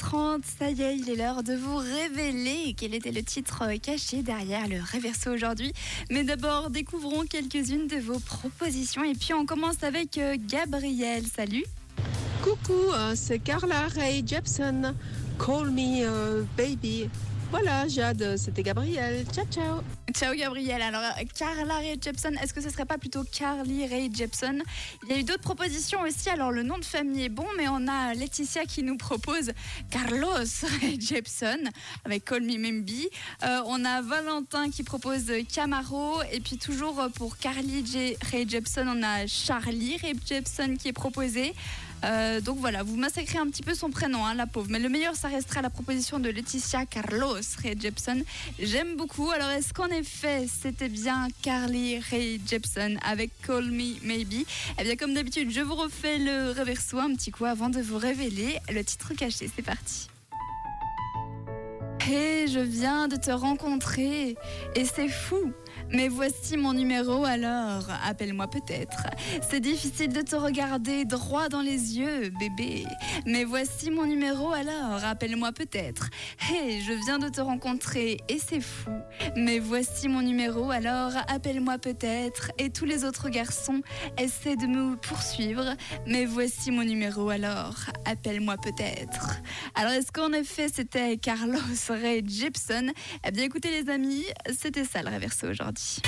7h30, ça y est, il est l'heure de vous révéler quel était le titre caché derrière le réverso aujourd'hui. Mais d'abord, découvrons quelques-unes de vos propositions et puis on commence avec euh, Gabriel. Salut Coucou, euh, c'est Carla Ray Jepson. Call me euh, baby. Voilà, Jade, c'était Gabriel. Ciao, ciao. Ciao Gabriel. Alors, Carla Ray Jepson, est-ce que ce serait pas plutôt Carly Ray Jepson Il y a eu d'autres propositions aussi. Alors, le nom de famille est bon, mais on a Laetitia qui nous propose Carlos Ray Jepson avec Call Me Maybe. Euh, on a Valentin qui propose Camaro. Et puis, toujours pour Carly J. Ray Jepson, on a Charlie Ray Jepson qui est proposé. Euh, donc voilà, vous massacrez un petit peu son prénom, hein, la pauvre. Mais le meilleur, ça restera la proposition de Laetitia Carlos Ray Jepson. J'aime beaucoup. Alors, est-ce qu'en effet, c'était bien Carly Ray Jepson avec Call Me Maybe? Eh bien, comme d'habitude, je vous refais le reverso un petit coup avant de vous révéler le titre caché. C'est parti. Je viens de te rencontrer et c'est fou. Mais voici mon numéro alors, appelle-moi peut-être. C'est difficile de te regarder droit dans les yeux, bébé. Mais voici mon numéro alors, appelle-moi peut-être. Je viens de te rencontrer et c'est fou. Mais voici mon numéro alors, appelle-moi peut-être. Et tous les autres garçons essaient de me poursuivre. Mais voici mon numéro alors, appelle-moi peut-être. Alors est-ce qu'en effet c'était Carlos Ray Eh bien écoutez les amis, c'était ça le réverso aujourd'hui.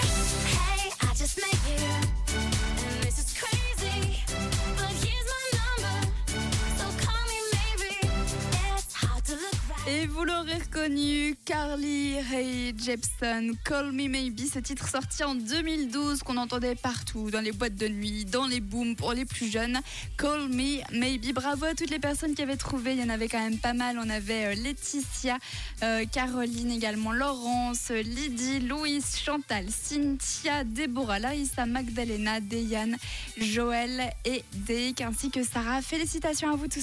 Et vous l'aurez reconnu, Carly Rae Jepson, Call Me Maybe, ce titre sorti en 2012 qu'on entendait partout, dans les boîtes de nuit, dans les booms pour les plus jeunes. Call Me Maybe. Bravo à toutes les personnes qui avaient trouvé, il y en avait quand même pas mal. On avait euh, Laetitia, euh, Caroline également, Laurence, Lydie, Louise, Chantal, Cynthia, Déborah, Larissa, Magdalena, Deyane, Joël et Deke ainsi que Sarah. Félicitations à vous tous.